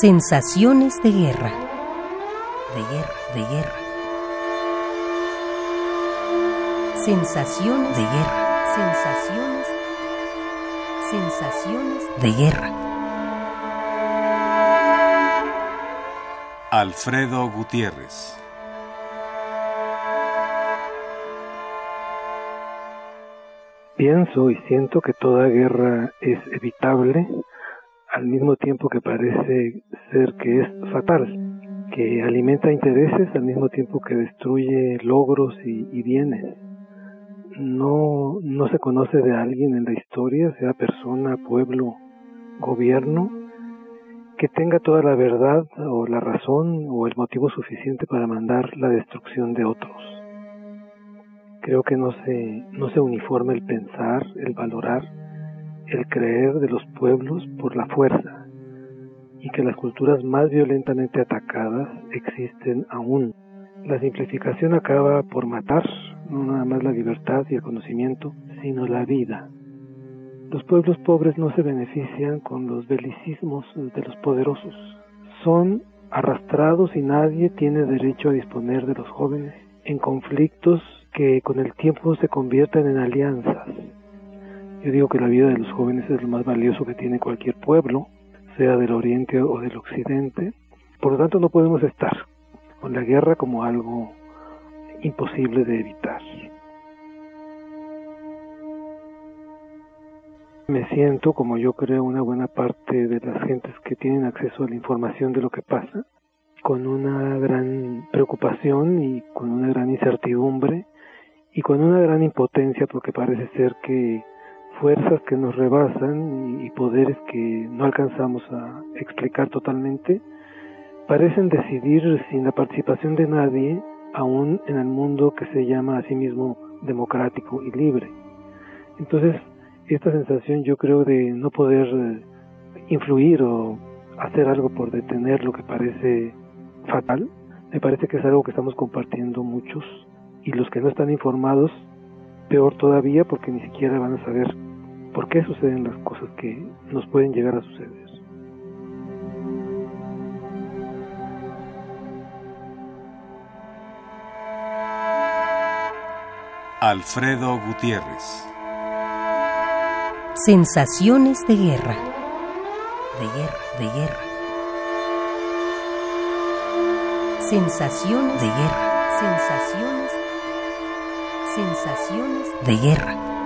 Sensaciones de guerra. De guerra, de guerra. Sensaciones de guerra. Sensaciones. Sensaciones de guerra. Alfredo Gutiérrez. Pienso y siento que toda guerra es evitable al mismo tiempo que parece ser que es fatal, que alimenta intereses al mismo tiempo que destruye logros y, bienes. No, no se conoce de alguien en la historia, sea persona, pueblo, gobierno, que tenga toda la verdad o la razón o el motivo suficiente para mandar la destrucción de otros. Creo que no se, no se uniforma el pensar, el valorar, el creer de los pueblos por la fuerza y que las culturas más violentamente atacadas existen aún. La simplificación acaba por matar no nada más la libertad y el conocimiento, sino la vida. Los pueblos pobres no se benefician con los belicismos de los poderosos. Son arrastrados y nadie tiene derecho a disponer de los jóvenes en conflictos que con el tiempo se convierten en alianzas yo digo que la vida de los jóvenes es lo más valioso que tiene cualquier pueblo, sea del oriente o del occidente. Por lo tanto, no podemos estar con la guerra como algo imposible de evitar. Me siento, como yo creo una buena parte de las gentes que tienen acceso a la información de lo que pasa, con una gran preocupación y con una gran incertidumbre y con una gran impotencia porque parece ser que fuerzas que nos rebasan y poderes que no alcanzamos a explicar totalmente, parecen decidir sin la participación de nadie, aún en el mundo que se llama a sí mismo democrático y libre. Entonces, esta sensación yo creo de no poder eh, influir o hacer algo por detener lo que parece fatal, me parece que es algo que estamos compartiendo muchos y los que no están informados, peor todavía porque ni siquiera van a saber por qué suceden las cosas que nos pueden llegar a suceder. Alfredo Gutiérrez. Sensaciones de guerra. De guerra, de guerra. Sensaciones de guerra. Sensaciones. Sensaciones de guerra.